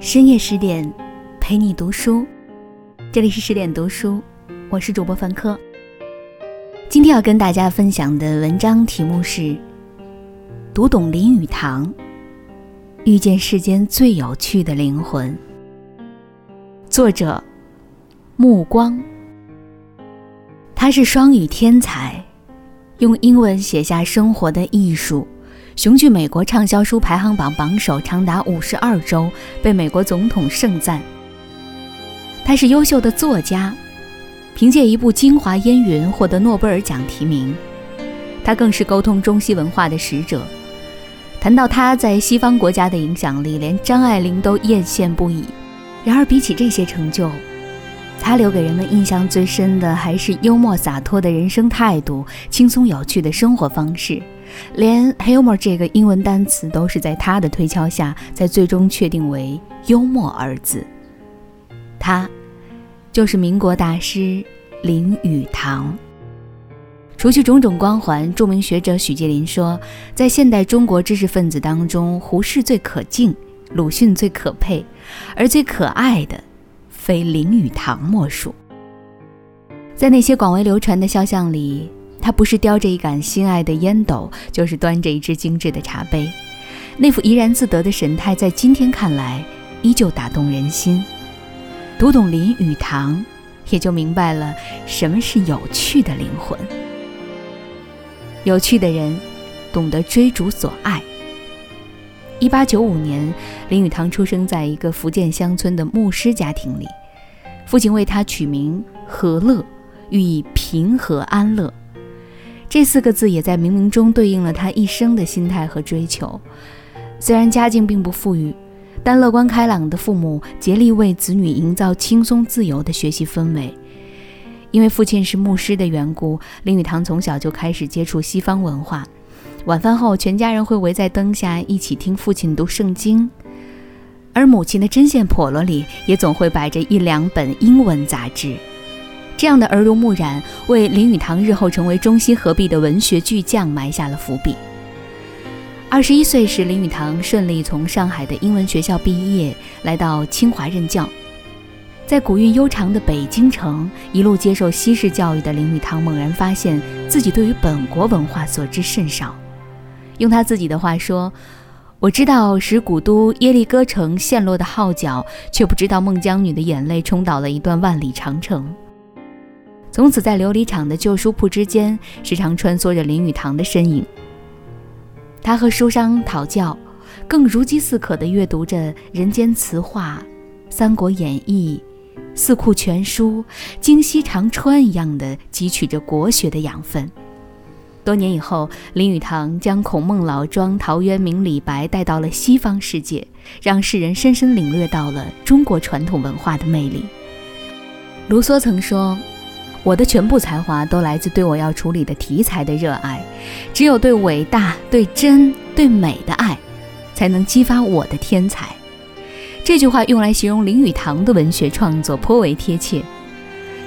深夜十点，陪你读书。这里是十点读书，我是主播范科。今天要跟大家分享的文章题目是《读懂林语堂，遇见世间最有趣的灵魂》。作者：目光。他是双语天才，用英文写下《生活的艺术》。雄踞美国畅销书排行榜榜首长达五十二周，被美国总统盛赞。他是优秀的作家，凭借一部《京华烟云》获得诺贝尔奖提名。他更是沟通中西文化的使者。谈到他在西方国家的影响力，连张爱玲都艳羡不已。然而，比起这些成就，他留给人们印象最深的还是幽默洒脱的人生态度、轻松有趣的生活方式。连 humor 这个英文单词都是在他的推敲下，在最终确定为幽默二字。他，就是民国大师林语堂。除去种种光环，著名学者许继林说，在现代中国知识分子当中，胡适最可敬，鲁迅最可佩，而最可爱的，非林语堂莫属。在那些广为流传的肖像里。他不是叼着一杆心爱的烟斗，就是端着一只精致的茶杯，那副怡然自得的神态，在今天看来依旧打动人心。读懂林语堂，也就明白了什么是有趣的灵魂。有趣的人，懂得追逐所爱。一八九五年，林语堂出生在一个福建乡村的牧师家庭里，父亲为他取名和乐，寓意平和安乐。这四个字也在冥冥中对应了他一生的心态和追求。虽然家境并不富裕，但乐观开朗的父母竭力为子女营造轻松自由的学习氛围。因为父亲是牧师的缘故，林语堂从小就开始接触西方文化。晚饭后，全家人会围在灯下一起听父亲读圣经，而母亲的针线笸箩里也总会摆着一两本英文杂志。这样的耳濡目染，为林语堂日后成为中西合璧的文学巨匠埋下了伏笔。二十一岁时，林语堂顺利从上海的英文学校毕业，来到清华任教。在古韵悠长的北京城，一路接受西式教育的林语堂，猛然发现自己对于本国文化所知甚少。用他自己的话说：“我知道使古都耶利哥城陷落的号角，却不知道孟姜女的眼泪冲倒了一段万里长城。”从此，在琉璃厂的旧书铺之间，时常穿梭着林语堂的身影。他和书商讨教，更如饥似渴地阅读着《人间词话》《三国演义》《四库全书》《京西长川》一样的汲取着国学的养分。多年以后，林语堂将孔孟老庄、陶渊明、李白带到了西方世界，让世人深深领略到了中国传统文化的魅力。卢梭曾说。我的全部才华都来自对我要处理的题材的热爱，只有对伟大、对真、对美的爱，才能激发我的天才。这句话用来形容林语堂的文学创作颇为贴切。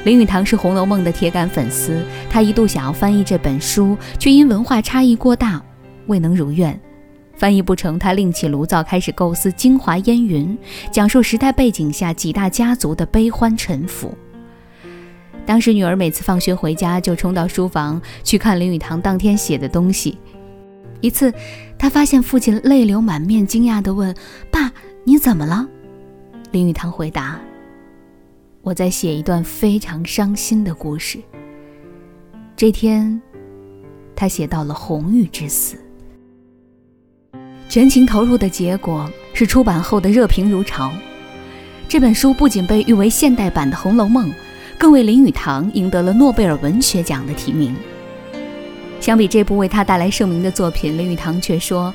林语堂是《红楼梦》的铁杆粉丝，他一度想要翻译这本书，却因文化差异过大，未能如愿。翻译不成，他另起炉灶，开始构思《京华烟云》，讲述时代背景下几大家族的悲欢沉浮。当时女儿每次放学回家就冲到书房去看林语堂当天写的东西。一次，她发现父亲泪流满面，惊讶地问：“爸，你怎么了？”林语堂回答：“我在写一段非常伤心的故事。”这天，他写到了红玉之死，全情投入的结果是出版后的热评如潮。这本书不仅被誉为现代版的《红楼梦》。更为林语堂赢得了诺贝尔文学奖的提名。相比这部为他带来盛名的作品，林语堂却说，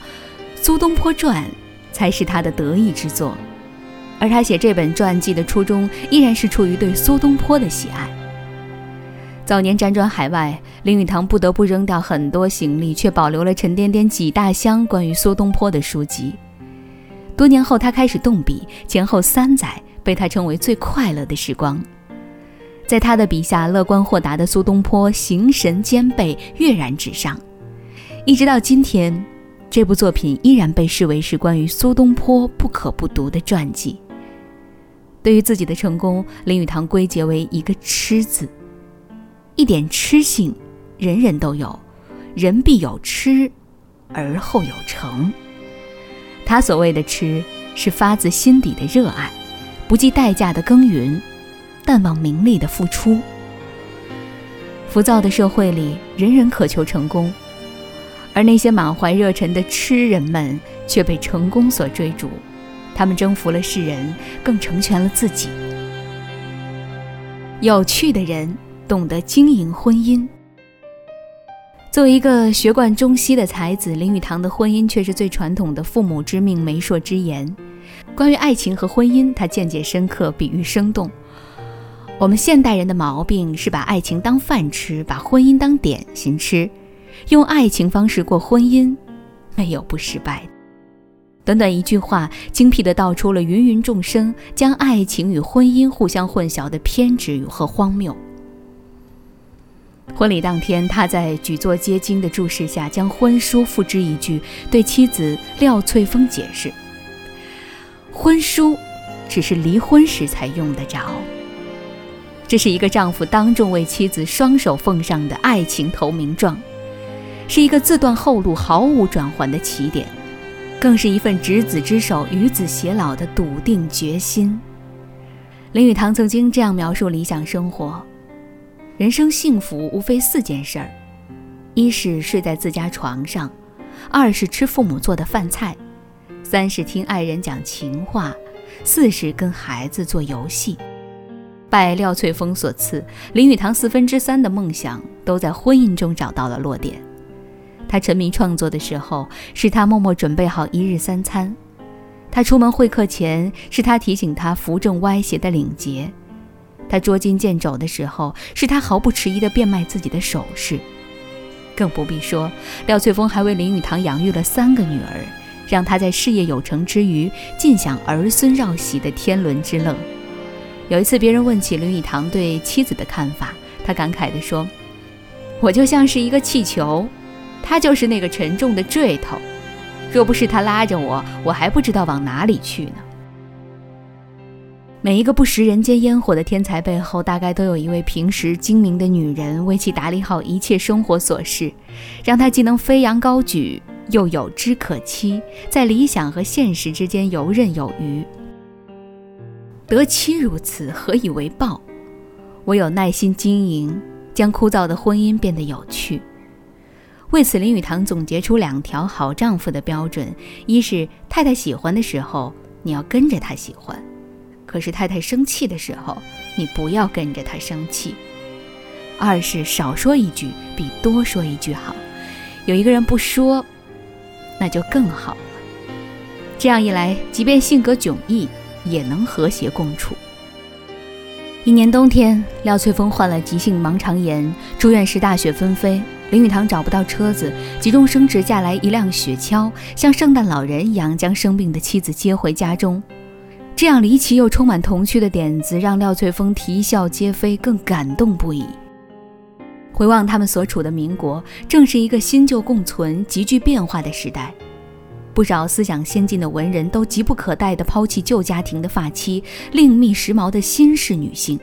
《苏东坡传》才是他的得意之作。而他写这本传记的初衷，依然是出于对苏东坡的喜爱。早年辗转海外，林语堂不得不扔掉很多行李，却保留了沉甸甸几大箱关于苏东坡的书籍。多年后，他开始动笔，前后三载，被他称为最快乐的时光。在他的笔下，乐观豁达的苏东坡形神兼备，跃然纸上。一直到今天，这部作品依然被视为是关于苏东坡不可不读的传记。对于自己的成功，林语堂归结为一个“痴”字。一点痴性，人人都有，人必有痴，而后有成。他所谓的痴，是发自心底的热爱，不计代价的耕耘，淡忘名利的付出。浮躁的社会里，人人渴求成功，而那些满怀热忱的痴人们却被成功所追逐。他们征服了世人，更成全了自己。有趣的人懂得经营婚姻。作为一个学贯中西的才子，林语堂的婚姻却是最传统的父母之命、媒妁之言。关于爱情和婚姻，他见解深刻，比喻生动。我们现代人的毛病是把爱情当饭吃，把婚姻当点心吃，用爱情方式过婚姻，没有不失败。短短一句话，精辟地道出了芸芸众生将爱情与婚姻互相混淆的偏执和荒谬。婚礼当天，他在举座皆惊的注视下，将婚书付之一炬，对妻子廖翠峰解释：“婚书只是离婚时才用得着。”这是一个丈夫当众为妻子双手奉上的爱情投名状，是一个自断后路、毫无转圜的起点，更是一份执子之手、与子偕老的笃定决心。林语堂曾经这样描述理想生活：人生幸福无非四件事儿，一是睡在自家床上，二是吃父母做的饭菜，三是听爱人讲情话，四是跟孩子做游戏。拜廖翠峰所赐，林语堂四分之三的梦想都在婚姻中找到了落点。他沉迷创作的时候，是他默默准备好一日三餐；他出门会客前，是他提醒他扶正歪斜的领结；他捉襟见肘的时候，是他毫不迟疑地变卖自己的首饰。更不必说，廖翠峰还为林语堂养育了三个女儿，让他在事业有成之余，尽享儿孙绕膝的天伦之乐。有一次，别人问起林语堂对妻子的看法，他感慨地说：“我就像是一个气球，他就是那个沉重的坠头。若不是他拉着我，我还不知道往哪里去呢。”每一个不食人间烟火的天才背后，大概都有一位平时精明的女人，为其打理好一切生活琐事，让他既能飞扬高举，又有枝可栖，在理想和现实之间游刃有余。得妻如此，何以为报？唯有耐心经营，将枯燥的婚姻变得有趣。为此，林语堂总结出两条好丈夫的标准：一是太太喜欢的时候，你要跟着她喜欢；可是太太生气的时候，你不要跟着她生气。二是少说一句比多说一句好，有一个人不说，那就更好了。这样一来，即便性格迥异。也能和谐共处。一年冬天，廖翠峰患了急性盲肠炎，住院时大雪纷飞，林语堂找不到车子，急中生智驾来一辆雪橇，像圣诞老人一样将生病的妻子接回家中。这样离奇又充满童趣的点子，让廖翠峰啼笑皆非，更感动不已。回望他们所处的民国，正是一个新旧共存、急剧变化的时代。不少思想先进的文人都急不可待地抛弃旧家庭的发妻，另觅时髦的新式女性。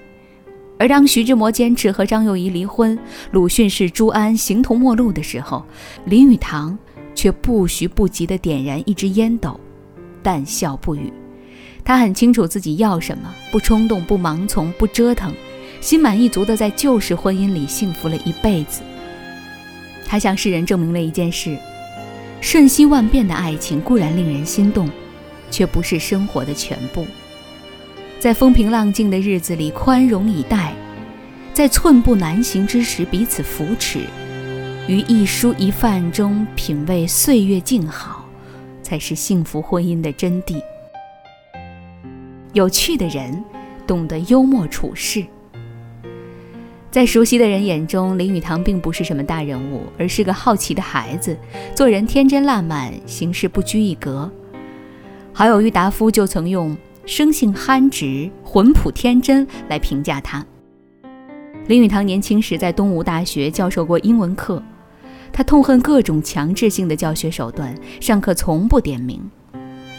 而当徐志摩坚持和张幼仪离婚，鲁迅是朱安形同陌路的时候，林语堂却不徐不急地点燃一支烟斗，淡笑不语。他很清楚自己要什么，不冲动，不盲从，不折腾，心满意足地在旧式婚姻里幸福了一辈子。他向世人证明了一件事。瞬息万变的爱情固然令人心动，却不是生活的全部。在风平浪静的日子里宽容以待，在寸步难行之时彼此扶持，于一蔬一饭中品味岁月静好，才是幸福婚姻的真谛。有趣的人，懂得幽默处事。在熟悉的人眼中，林语堂并不是什么大人物，而是个好奇的孩子，做人天真烂漫，行事不拘一格。好友郁达夫就曾用“生性憨直，浑朴天真”来评价他。林语堂年轻时在东吴大学教授过英文课，他痛恨各种强制性的教学手段，上课从不点名。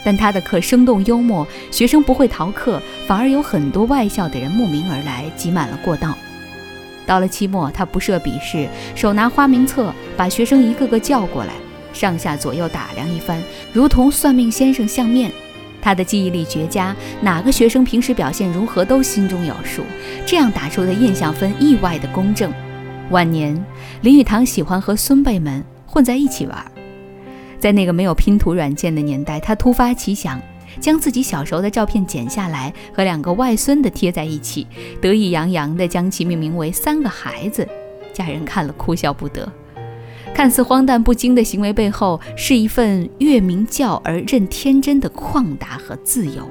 但他的课生动幽默，学生不会逃课，反而有很多外校的人慕名而来，挤满了过道。到了期末，他不设笔试，手拿花名册，把学生一个个叫过来，上下左右打量一番，如同算命先生相面。他的记忆力绝佳，哪个学生平时表现如何都心中有数，这样打出的印象分意外的公正。晚年，林语堂喜欢和孙辈们混在一起玩，在那个没有拼图软件的年代，他突发奇想。将自己小时候的照片剪下来，和两个外孙的贴在一起，得意洋洋地将其命名为“三个孩子”。家人看了哭笑不得。看似荒诞不经的行为背后，是一份越明教而任天真的旷达和自由。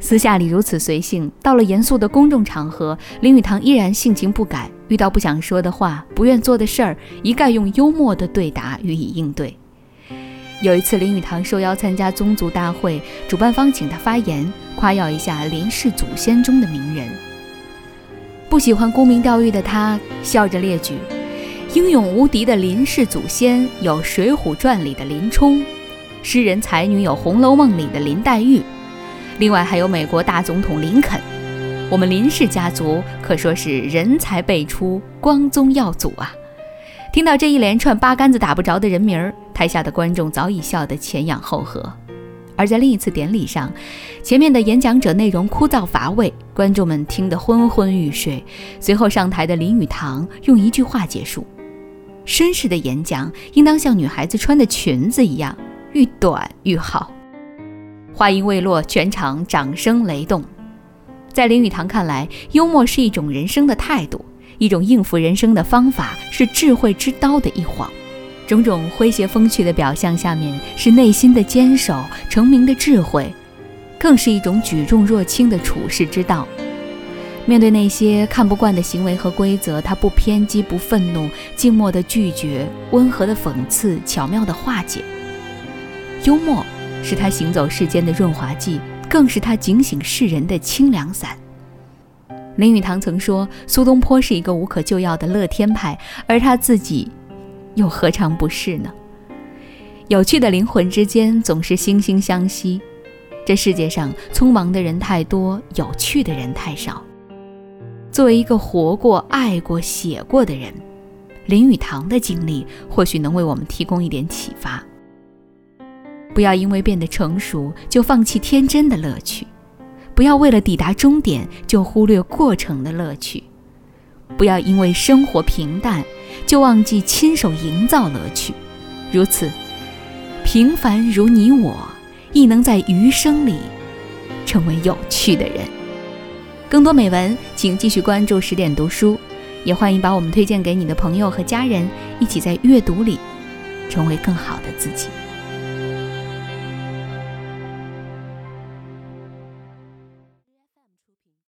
私下里如此随性，到了严肃的公众场合，林语堂依然性情不改。遇到不想说的话、不愿做的事儿，一概用幽默的对答予以应对。有一次，林语堂受邀参加宗族大会，主办方请他发言，夸耀一下林氏祖先中的名人。不喜欢沽名钓誉的他，笑着列举：英勇无敌的林氏祖先有《水浒传》里的林冲，诗人才女有《红楼梦》里的林黛玉，另外还有美国大总统林肯。我们林氏家族可说是人才辈出，光宗耀祖啊！听到这一连串八竿子打不着的人名儿。台下的观众早已笑得前仰后合，而在另一次典礼上，前面的演讲者内容枯燥乏味，观众们听得昏昏欲睡。随后上台的林语堂用一句话结束：“绅士的演讲应当像女孩子穿的裙子一样，愈短愈好。”话音未落，全场掌声雷动。在林语堂看来，幽默是一种人生的态度，一种应付人生的方法，是智慧之刀的一晃。种种诙谐风趣的表象下面，是内心的坚守、成名的智慧，更是一种举重若轻的处世之道。面对那些看不惯的行为和规则，他不偏激、不愤怒，静默的拒绝，温和的讽刺，巧妙的化解。幽默是他行走世间的润滑剂，更是他警醒世人的清凉伞。林语堂曾说，苏东坡是一个无可救药的乐天派，而他自己。又何尝不是呢？有趣的灵魂之间总是惺惺相惜。这世界上匆忙的人太多，有趣的人太少。作为一个活过、爱过、写过的人，林语堂的经历或许能为我们提供一点启发。不要因为变得成熟就放弃天真的乐趣，不要为了抵达终点就忽略过程的乐趣，不要因为生活平淡。就忘记亲手营造乐趣，如此平凡如你我，亦能在余生里成为有趣的人。更多美文，请继续关注十点读书，也欢迎把我们推荐给你的朋友和家人，一起在阅读里成为更好的自己。